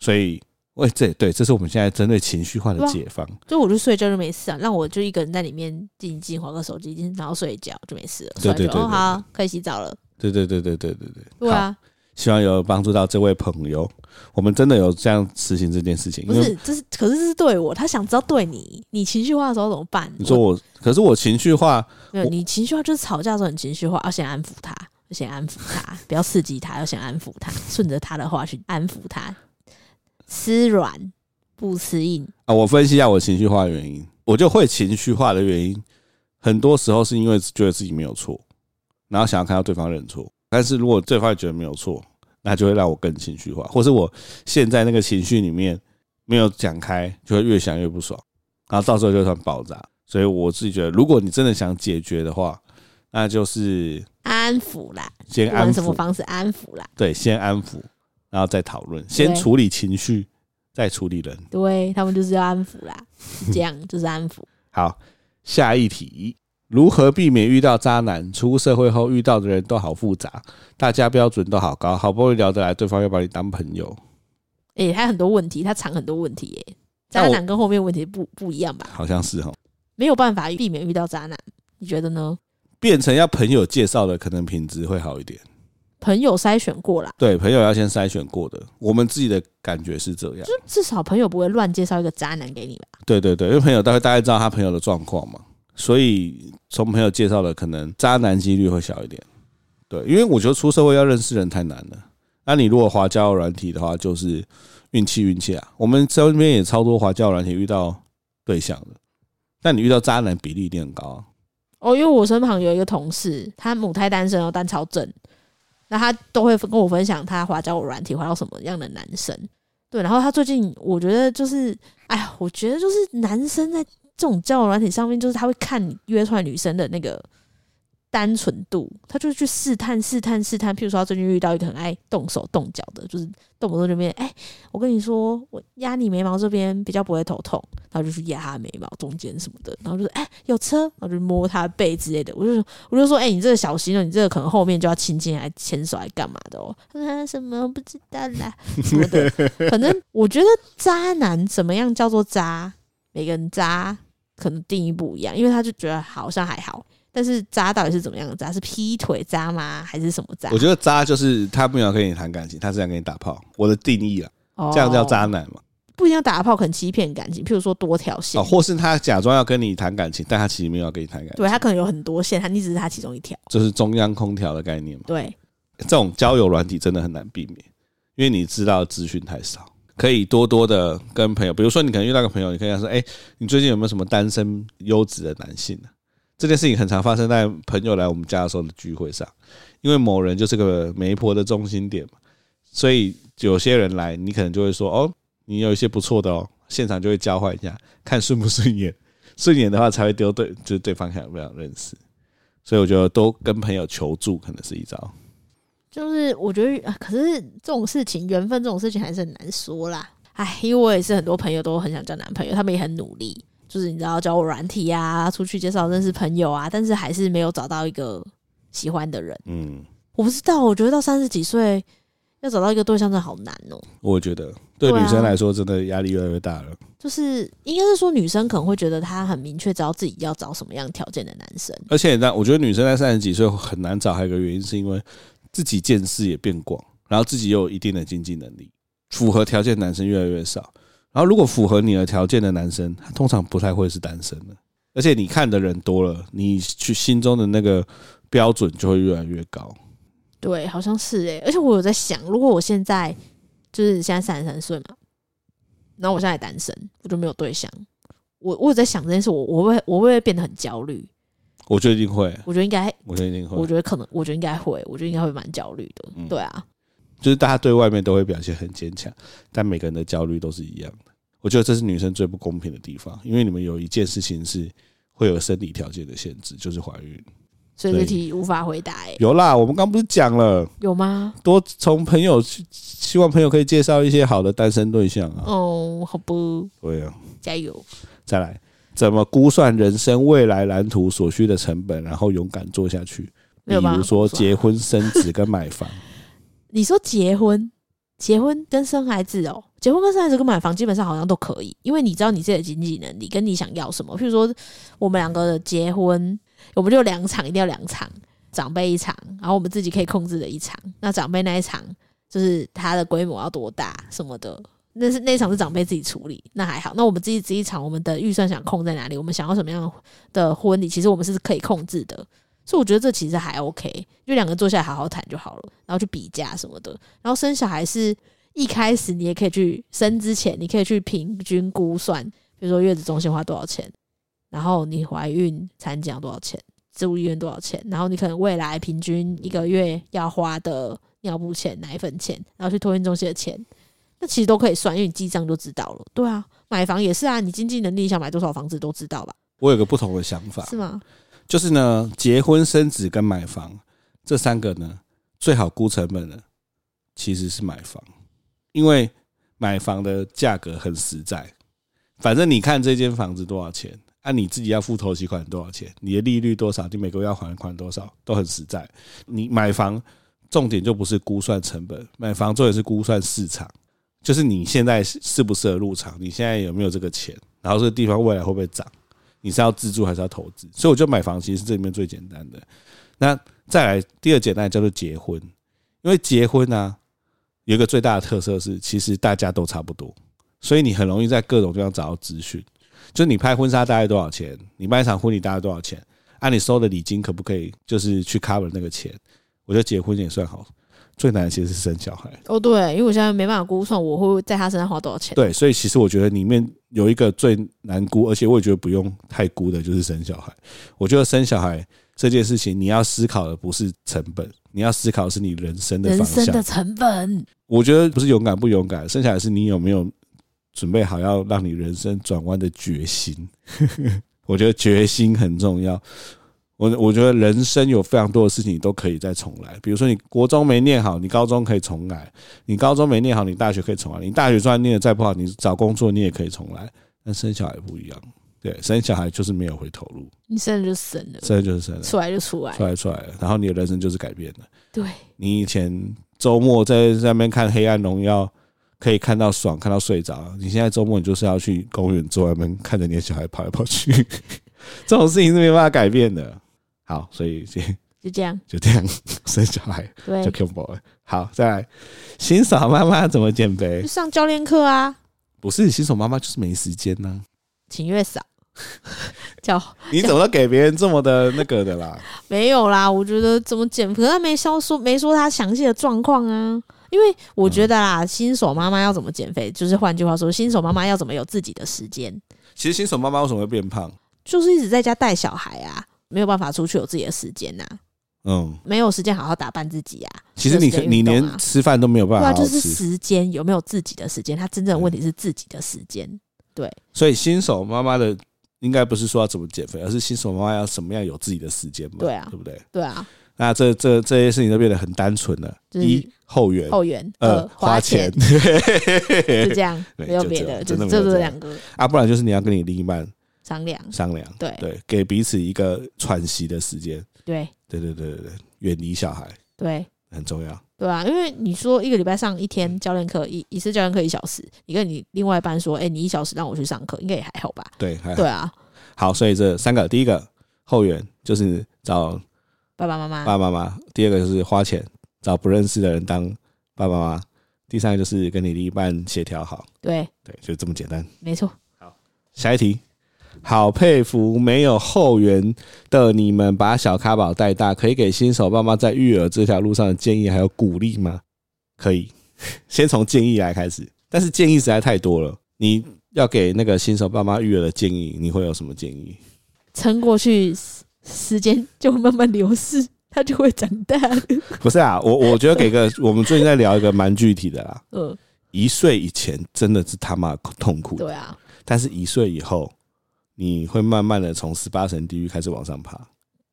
所以，喂，这对，这是我们现在针对情绪化的解放。就我就睡觉就没事啊，让我就一个人在里面静静划个手机，然后睡一觉就没事了。对对对，哦，好，可以洗澡了。对对对对对对对。对啊，希望有帮助到这位朋友。我们真的有这样实行这件事情。不是，这是可是这是对我，他想知道对你，你情绪化的时候怎么办？你说我，可是我情绪化，没有，你情绪化就是吵架的时候很情绪化，要先安抚他。要先安抚他，不要刺激他，要先安抚他，顺着他的话去安抚他，吃软不吃硬啊！我分析一下我情绪化的原因，我就会情绪化的原因，很多时候是因为觉得自己没有错，然后想要看到对方认错。但是如果对方觉得没有错，那就会让我更情绪化，或是我现在那个情绪里面没有讲开，就会越想越不爽，然后到时候就算爆炸。所以我自己觉得，如果你真的想解决的话，那就是。安抚啦，先安抚，什么方式安抚啦？对，先安抚，然后再讨论，先处理情绪，再处理人。对，他们就是要安抚啦，这样就是安抚。好，下一题，如何避免遇到渣男？出社会后遇到的人都好复杂，大家标准都好高，好不容易聊得来，对方要把你当朋友。诶、欸，他很多问题，他藏很多问题、欸。哎，渣男跟后面问题不不一样吧？好像是哈，没有办法避免遇到渣男，你觉得呢？变成要朋友介绍的，可能品质会好一点。朋友筛选过了，对，朋友要先筛选过的。我们自己的感觉是这样，就至少朋友不会乱介绍一个渣男给你吧？对对对，因为朋友大概大概知道他朋友的状况嘛，所以从朋友介绍的，可能渣男几率会小一点。对，因为我觉得出社会要认识人太难了。那你如果滑交友软体的话，就是运气运气啊。我们身边也超多滑交友软体遇到对象的，但你遇到渣男比例一定很高。哦，因为我身旁有一个同事，他母胎单身哦，单超正，那他都会跟我分享他滑交友软体滑到什么样的男生，对，然后他最近我觉得就是，哎呀，我觉得就是男生在这种交友软体上面，就是他会看你约出来女生的那个。单纯度，他就是去试探、试探、试探。譬如说，他最近遇到一个很爱动手动脚的，就是动不动就边，哎，我跟你说，我压你眉毛这边比较不会头痛，然后就去压他眉毛中间什么的，然后就是，哎，有车，然后就摸他背之类的。我就我就说，哎，你这个小心了，你这个可能后面就要亲亲还牵手还干嘛的哦？他说什么不知道啦，什么的。反正我觉得渣男怎么样叫做渣，每个人渣可能定义不一样，因为他就觉得好像还好。但是渣到底是怎么样的渣？是劈腿渣吗？还是什么渣？我觉得渣就是他不想跟你谈感情，他是想跟你打炮。我的定义啊，这样叫渣男嘛？不一定要打炮，可能欺骗感情，譬如说多条线，哦或是他假装要跟你谈感情，但他其实没有要跟你谈感情。对，他可能有很多线，他你只是他其中一条，就是中央空调的概念嘛。对，这种交友软体真的很难避免，因为你知道资讯太少。可以多多的跟朋友，比如说你可能遇到个朋友，你可以跟他说：“哎，你最近有没有什么单身优质的男性呢？”这件事情很常发生在朋友来我们家的时候的聚会上，因为某人就是个媒婆的中心点嘛，所以有些人来，你可能就会说：“哦，你有一些不错的哦。”现场就会交换一下，看顺不顺眼，顺眼的话才会丢对，就是对方想不想认识。所以我觉得多跟朋友求助可能是一招。就是我觉得，可是这种事情，缘分这种事情还是很难说啦。哎，因为我也是很多朋友都很想交男朋友，他们也很努力，就是你知道，交我软体啊，出去介绍认识朋友啊，但是还是没有找到一个喜欢的人。嗯，我不知道，我觉得到三十几岁。要找到一个对象真的好难哦、喔。我觉得对女生来说，真的压力越来越大了。啊、就是应该是说，女生可能会觉得她很明确知道自己要找什么样条件的男生。而且，那我觉得女生在三十几岁很难找，还有一个原因是因为自己见识也变广，然后自己又有一定的经济能力，符合条件的男生越来越少。然后，如果符合你的条件的男生，他通常不太会是单身的。而且，你看的人多了，你去心中的那个标准就会越来越高。对，好像是哎，而且我有在想，如果我现在就是现在三十三岁嘛，然后我现在单身，我就没有对象，我我有在想这件事，我我会我会不会变得很焦虑？我觉得一定会，我觉得应该，我觉得一定会，我觉得可能，我觉得应该会，我觉得应该会蛮焦虑的。嗯，对啊，就是大家对外面都会表现很坚强，但每个人的焦虑都是一样的。我觉得这是女生最不公平的地方，因为你们有一件事情是会有生理条件的限制，就是怀孕。所以这题无法回答哎、欸。有啦，我们刚不是讲了？有吗？多从朋友去，希望朋友可以介绍一些好的单身对象啊。哦，好不？对啊，加油！再来，怎么估算人生未来蓝图所需的成本，然后勇敢做下去？比如说结婚、生子跟买房。你说结婚、结婚跟生孩子哦，结婚跟生孩子跟买房基本上好像都可以，因为你知道你自己的经济能力跟你想要什么。譬如说，我们两个的结婚。我们就两场，一定要两场，长辈一场，然后我们自己可以控制的一场。那长辈那一场，就是它的规模要多大什么的，那是那一场是长辈自己处理，那还好。那我们自己这一场，我们的预算想控在哪里？我们想要什么样的婚礼？其实我们是可以控制的，所以我觉得这其实还 OK，就两个坐下来好好谈就好了，然后去比价什么的。然后生小孩是一开始你也可以去生之前，你可以去平均估算，比如说月子中心花多少钱。然后你怀孕产检要多少钱？植物医院多少钱？然后你可能未来平均一个月要花的尿布钱、奶粉钱，然后去托婴中心的钱，那其实都可以算，因为你记账就知道了。对啊，买房也是啊，你经济能力想买多少房子都知道吧？我有个不同的想法，是吗？就是呢，结婚、生子跟买房这三个呢，最好估成本的其实是买房，因为买房的价格很实在。反正你看这间房子多少钱。按、啊、你自己要付头期款多少钱？你的利率多少？你每个月要还款多少？都很实在。你买房重点就不是估算成本，买房重点是估算市场，就是你现在适不适合入场，你现在有没有这个钱，然后这个地方未来会不会涨？你是要自住还是要投资？所以我觉得买房其实是这里面最简单的。那再来第二简单叫做结婚，因为结婚呢、有一个最大的特色是，其实大家都差不多，所以你很容易在各种地方找到资讯。就是你拍婚纱大概多少钱？你办一场婚礼大概多少钱？按、啊、你收的礼金可不可以就是去 cover 那个钱？我觉得结婚也算好，最难的其实是生小孩。哦，对，因为我现在没办法估算我会在他身上花多少钱。对，所以其实我觉得里面有一个最难估，而且我也觉得不用太估的，就是生小孩。我觉得生小孩这件事情，你要思考的不是成本，你要思考的是你人生的方向。人生的成本。我觉得不是勇敢不勇敢，生小孩是你有没有。准备好要让你人生转弯的决心，我觉得决心很重要。我我觉得人生有非常多的事情你都可以再重来，比如说你国中没念好，你高中可以重来；你高中没念好，你大学可以重来；你大学虽然念的再不好，你找工作你也可以重来。但生小孩不一样，对，生小孩就是没有回头路，你生了就生了，生了就是生了，出来就出来，出来出来了，然后你的人生就是改变了。对，你以前周末在在那边看《黑暗荣耀》。可以看到爽，看到睡着。你现在周末你就是要去公园坐外面看着你的小孩跑来跑去，这种事情是没办法改变的。好，所以就就这样，就这样 生小孩对就 combo 了。好，再来，新手妈妈怎么减肥就？上教练课啊，不是新手妈妈就是没时间呢、请月嫂 叫 你怎么都给别人这么的那个的啦？没有啦，我觉得怎么减，可是他没消说没说他详细的状况啊。因为我觉得啦，新手妈妈要怎么减肥，就是换句话说，新手妈妈要怎么有自己的时间。其实新手妈妈为什么会变胖？就是一直在家带小孩啊，没有办法出去有自己的时间呐、啊。嗯，没有时间好好打扮自己啊。其实你、啊、你连吃饭都没有办法好好吃，对啊，就是时间有没有自己的时间？他真正的问题是自己的时间。对，所以新手妈妈的应该不是说要怎么减肥，而是新手妈妈要什么样有自己的时间嘛？对啊，对不对？对啊。那这这这些事情都变得很单纯了。就是、一后援，后援，二花钱，就 这样，没有别的，就真的就这两个啊，不然就是你要跟你另一半商量商量，对对，给彼此一个喘息的时间，对，对对对对对，远离小孩，对，很重要，对啊，因为你说一个礼拜上一天教练课，一一次教练课一小时，你跟你另外一半说，哎，你一小时让我去上课，应该也还好吧？对，还好，对啊，好，所以这三个，第一个后援就是找。爸爸妈妈，爸爸妈妈。第二个就是花钱找不认识的人当爸爸妈妈。第三个就是跟你另一半协调好。对对，就这么简单。没错。好，下一题。好佩服没有后援的你们，把小咖宝带大，可以给新手爸妈在育儿这条路上的建议还有鼓励吗？可以，先从建议来开始。但是建议实在太多了，你要给那个新手爸妈育儿的建议，你会有什么建议？撑过去。时间就会慢慢流逝，他就会长大。不是啊，我我觉得给个我们最近在聊一个蛮具体的啦。嗯，一岁以前真的是他妈痛苦。对啊，但是一岁以后，你会慢慢的从十八层地狱开始往上爬。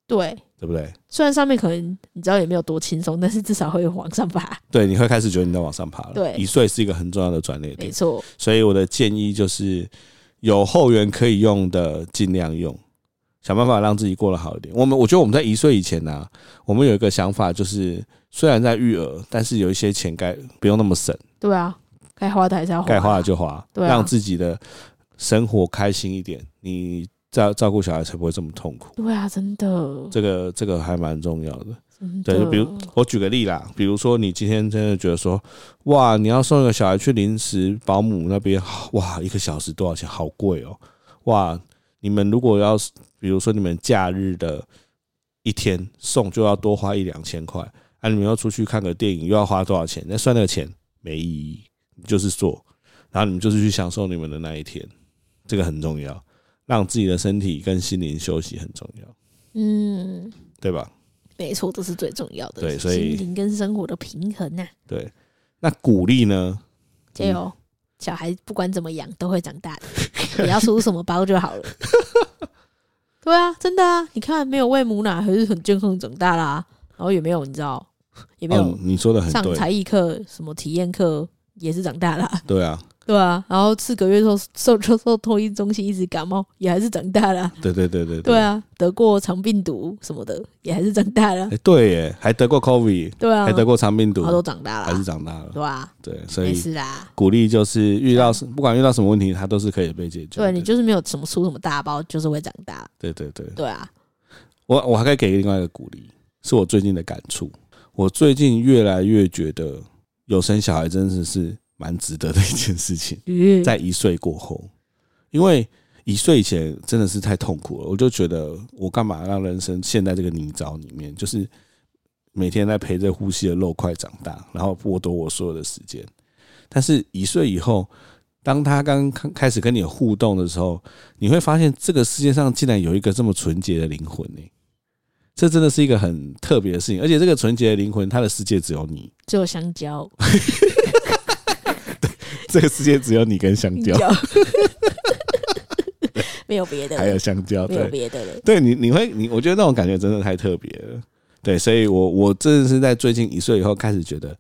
对，对不对？虽然上面可能你知道也没有多轻松，但是至少会往上爬。对，你会开始觉得你在往上爬了。对，一岁是一个很重要的转捩点。没错。所以我的建议就是，有后援可以用的尽量用。想办法让自己过得好一点。我们我觉得我们在一岁以前呢、啊，我们有一个想法，就是虽然在育儿，但是有一些钱该不用那么省。对啊，该花的还是要花，该花的就花，对啊，让自己的生活开心一点。你照照顾小孩才不会这么痛苦。对啊，真的，这个这个还蛮重要的。的。对，就比如我举个例啦，比如说你今天真的觉得说，哇，你要送一个小孩去临时保姆那边，哇，一个小时多少钱？好贵哦，哇。你们如果要，比如说你们假日的一天送，就要多花一两千块。啊，你们要出去看个电影，又要花多少钱？那算那个钱没意义，就是做，然后你们就是去享受你们的那一天，这个很重要，让自己的身体跟心灵休息很重要。嗯，对吧？没错，这是最重要的。对，所以心灵跟生活的平衡呐。对，那鼓励呢？加油。小孩不管怎么养都会长大的，你要出什么包就好了。对啊，真的啊！你看，没有喂母奶还是很健康长大啦。然后也没有，你知道，也没有你说的很对，上才艺课、什么体验课也是长大啦。对啊。对啊，然后四个月之后受受受托婴中心一直感冒，也还是长大了。对对对对 对啊，得过肠病毒什么的，也还是长大了。哎，对耶，还得过 COVID，对啊，还得过肠病毒，他都长大了，还是长大了。对啊，对，所以没事啦。鼓励就是遇到不管遇到什么问题，他都是可以被解决。对，你就是没有什么出什么大包，就是会长大。对对对，对啊。我我还可以给另外一个鼓励，是我最近的感触。我最近越来越觉得有生小孩真的是。蛮值得的一件事情，在一岁过后，因为一岁以前真的是太痛苦了，我就觉得我干嘛让人生陷在这个泥沼里面，就是每天在陪着呼吸的肉块长大，然后剥夺我所有的时间。但是，一岁以后，当他刚开始跟你互动的时候，你会发现这个世界上竟然有一个这么纯洁的灵魂呢，这真的是一个很特别的事情。而且，这个纯洁的灵魂，他的世界只有你，只有香蕉。这个世界只有你跟香蕉，没有别的，还有香蕉，没有别的了。对你，你会你，我觉得那种感觉真的太特别了。对，所以我我真的是在最近一岁以后开始觉得，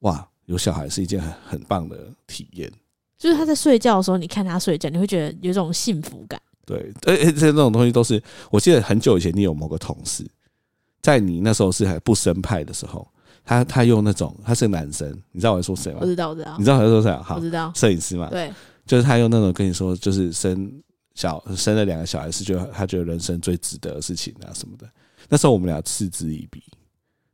哇，有小孩是一件很很棒的体验。就是他在睡觉的时候，你看他睡觉，你会觉得有种幸福感。对，而且这种东西都是，我记得很久以前，你有某个同事，在你那时候是还不生派的时候。他他用那种，他是个男生，你知道我在说谁吗？不知道，我知道。你知道我在说谁？好，我知道。摄影师嘛，对，就是他用那种跟你说，就是生小生了两个小孩是觉得他觉得人生最值得的事情啊什么的。那时候我们俩嗤之以鼻，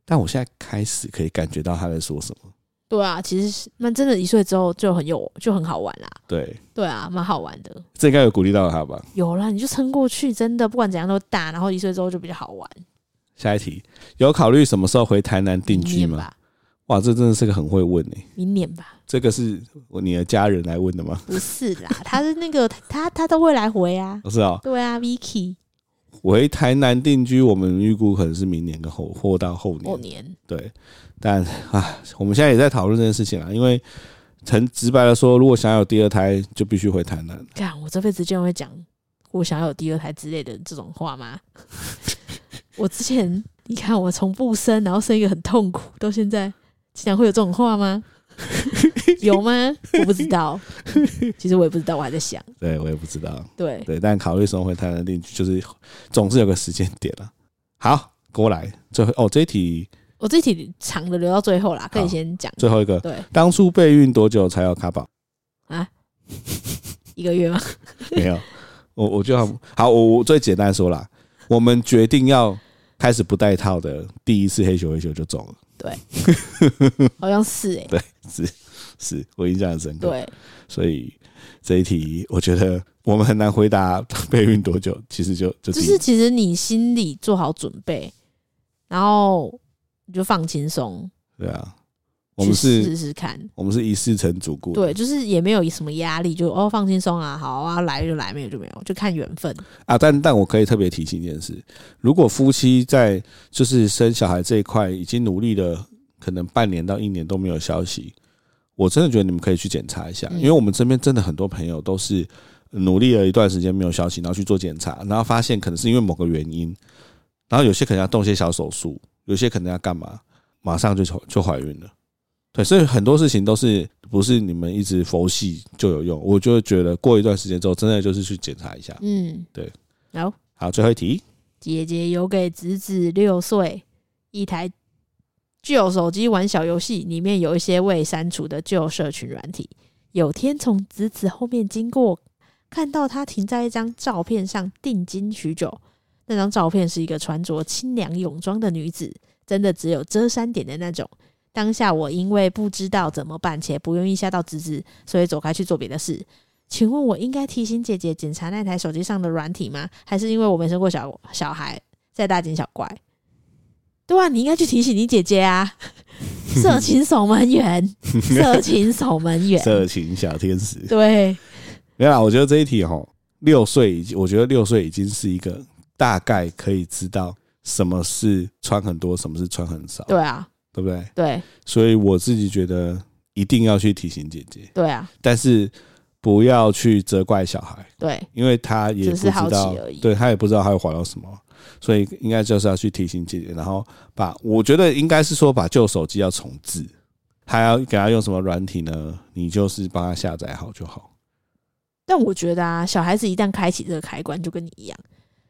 但我现在开始可以感觉到他在说什么。对啊，其实那真的，一岁之后就很有，就很好玩啦。对，对啊，蛮好玩的。这应该有鼓励到他吧？有啦，你就撑过去，真的不管怎样都大。然后一岁之后就比较好玩。下一题，有考虑什么时候回台南定居吗？哇，这真的是个很会问诶、欸。明年吧。这个是你的家人来问的吗？不是啦，他是那个他他都会来回啊。是啊。对啊，Vicky。回台南定居，我们预估可能是明年跟后或到后年。后年。对。但啊，我们现在也在讨论这件事情啊，因为很直白的说，如果想要有第二胎，就必须回台南。看，我这辈子竟然会讲我想要有第二胎之类的这种话吗？我之前你看，我从不生，然后生一个很痛苦，到现在竟然会有这种话吗？有吗？我不知道。其实我也不知道，我还在想。对，我也不知道。对对，但考虑什么回台南定居，就是总是有个时间点了。好，过来最后哦，这一题我这一题长的留到最后啦，可以先讲最后一个。对，当初备孕多久才有卡宝啊？一个月吗？没有，我我就好，我我最简单说啦，我们决定要开始不戴套的第一次黑球黑球就中了。对，好像是哎、欸，对，是是，我印象很深刻。对，所以这一题我觉得我们很难回答备孕多久，其实就就就是其实你心里做好准备，然后你就放轻松。对啊。我们是试试看，我们是一试成主顾，对，就是也没有什么压力，就哦放轻松啊，好啊，来就来，没有就没有，就看缘分啊。但但我可以特别提醒一件事：如果夫妻在就是生小孩这一块已经努力了，可能半年到一年都没有消息，我真的觉得你们可以去检查一下，因为我们身边真的很多朋友都是努力了一段时间没有消息，然后去做检查，然后发现可能是因为某个原因，然后有些可能要动些小手术，有些可能要干嘛，马上就就怀孕了。对，所以很多事情都是不是你们一直佛系就有用，我就觉得过一段时间之后，真的就是去检查一下。嗯，对。好，好，最后一题，姐姐有给侄子六岁一台旧手机玩小游戏，里面有一些未删除的旧社群软体。有天从侄子后面经过，看到他停在一张照片上，定睛许久。那张照片是一个穿着清凉泳装的女子，真的只有遮三点的那种。当下我因为不知道怎么办，且不愿意吓到侄子，所以走开去做别的事。请问我应该提醒姐姐检查那台手机上的软体吗？还是因为我没生过小小孩，在大惊小怪？对啊，你应该去提醒你姐姐啊！色情守门员，色情守门员，色情小天使。对，没有啦，我觉得这一题哈，六岁已经，我觉得六岁已经是一个大概可以知道什么是穿很多，什么是穿很少。对啊。对不对？对，所以我自己觉得一定要去提醒姐姐。对啊，但是不要去责怪小孩。对，因为他也不知道，对他也不知道他会滑到什么，所以应该就是要去提醒姐姐，然后把我觉得应该是说把旧手机要重置，还要给他用什么软体呢？你就是帮他下载好就好。但我觉得啊，小孩子一旦开启这个开关，就跟你一样。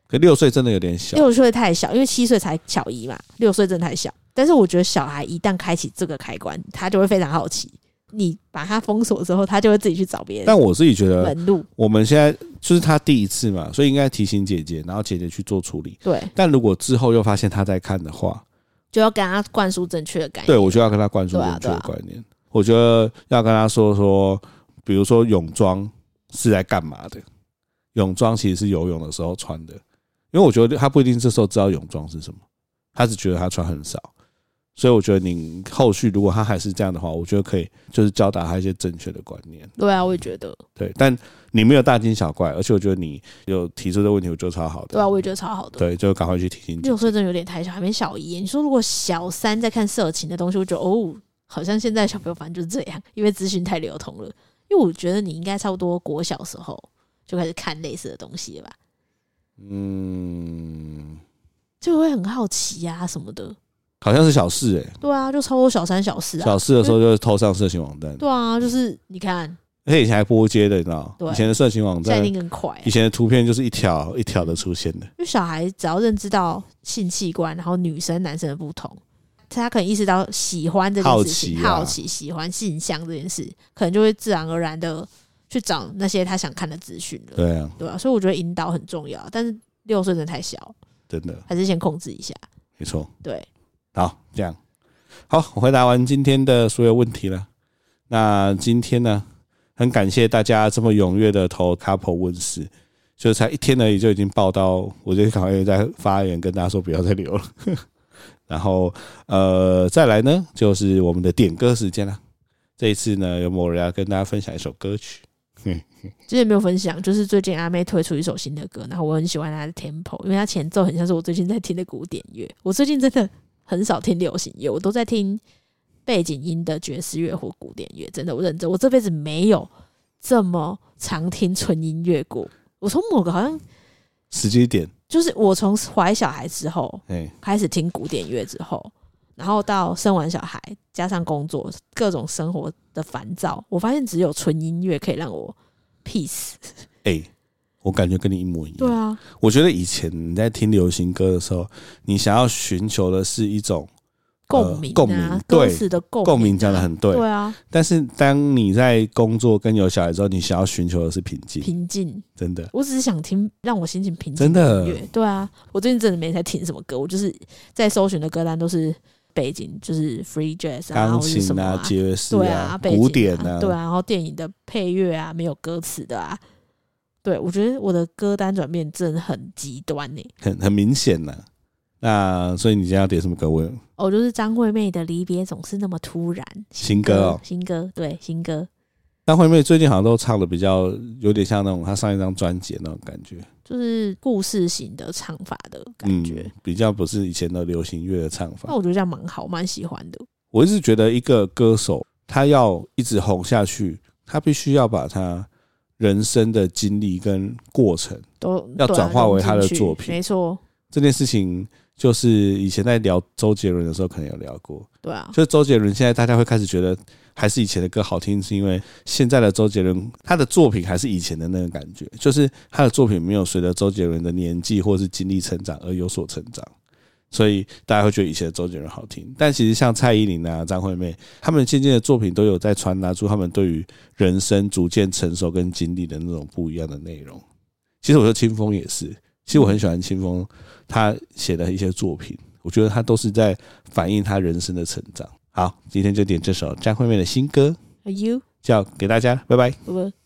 可六岁真的有点小，六岁太小，因为七岁才小一嘛，六岁真的太小。但是我觉得小孩一旦开启这个开关，他就会非常好奇。你把他封锁之后，他就会自己去找别人。但我自己觉得门路，我们现在就是他第一次嘛，所以应该提醒姐姐，然后姐姐去做处理。对。但如果之后又发现他在看的话，就要跟他灌输正确的概念。对，我就要跟他灌输正确的观念。我觉得要跟他说说，比如说泳装是在干嘛的？泳装其实是游泳的时候穿的，因为我觉得他不一定这时候知道泳装是什么，他只觉得他穿很少。所以我觉得你后续如果他还是这样的话，我觉得可以就是教导他一些正确的观念。对啊，我也觉得。对，但你没有大惊小怪，而且我觉得你有提出这个问题，我觉得超好的。对啊，我也觉得超好的。对，就赶快去提醒。六岁真的有点太小，还没小一。你说如果小三在看色情的东西，我觉得哦，好像现在小朋友反正就是这样，因为资讯太流通了。因为我觉得你应该差不多国小时候就开始看类似的东西了吧？嗯，就会很好奇呀、啊、什么的。好像是小四哎、欸，对啊，就超多小三小四啊。小四的时候就是偷上色情网站，对啊，就是你看，而且以前还播接的，你知道？对，以前的色情网站，现在一定更快。以前的图片就是一条一条的出现的。因为小孩只要认知到性器官，然后女生男生的不同，他可能意识到喜欢这件事情，好奇、啊、好奇喜欢性向这件事，可能就会自然而然的去找那些他想看的资讯了。对啊，对啊，所以我觉得引导很重要，但是六岁真的太小。真的还是先控制一下。没错。对，好，这样好，我回答完今天的所有问题了。那今天呢，很感谢大家这么踊跃的投 couple 问事，就才一天而已就已经报到，我就赶快在发言跟大家说不要再留了。然后呃，再来呢，就是我们的点歌时间了。这一次呢，有某人要跟大家分享一首歌曲。之前没有分享，就是最近阿妹推出一首新的歌，然后我很喜欢她的 tempo，因为她前奏很像是我最近在听的古典乐。我最近真的很少听流行乐，我都在听背景音的爵士乐或古典乐。真的，我认真，我这辈子没有这么常听纯音乐过。我从某个好像时间点。就是我从怀小孩之后，开始听古典乐之后，然后到生完小孩，加上工作各种生活的烦躁，我发现只有纯音乐可以让我 peace。哎，我感觉跟你一模一样。对啊，我觉得以前你在听流行歌的时候，你想要寻求的是一种。共鸣、啊，共鸣，歌词的共鸣、啊，共鸣讲的很对，对啊。但是当你在工作跟有小孩之后，你想要寻求的是平静，平静，真的。我只是想听让我心情平静真的。对啊，我最近真的没在听什么歌，我就是在搜寻的歌单都是背景，就是 free jazz 啊，钢琴啊，爵士啊，对啊，古典啊，对啊，然后电影的配乐啊，没有歌词的啊。对，我觉得我的歌单转变真的很极端呢、欸，很很明显呐。那所以你今天要点什么歌？我哦，就是张惠妹的《离别总是那么突然》新歌哦，新歌对新歌。张惠妹最近好像都唱的比较有点像那种她上一张专辑的那种感觉，就是故事型的唱法的感觉，嗯，比较不是以前的流行乐的唱法。那我觉得这样蛮好，蛮喜欢的。我一直觉得一个歌手他要一直红下去，他必须要把他人生的经历跟过程都要转化为他的作品。没错，这件事情。就是以前在聊周杰伦的时候，可能有聊过。对啊，就是周杰伦现在大家会开始觉得还是以前的歌好听，是因为现在的周杰伦他的作品还是以前的那个感觉，就是他的作品没有随着周杰伦的年纪或是经历成长而有所成长，所以大家会觉得以前的周杰伦好听。但其实像蔡依林啊、张惠妹，他们渐渐的作品都有在传达出他们对于人生逐渐成熟跟经历的那种不一样的内容。其实我觉得清风也是。其实我很喜欢清风他写的一些作品，我觉得他都是在反映他人生的成长。好，今天就点这首张惠妹的新歌，You 叫给大家，拜拜。拜拜。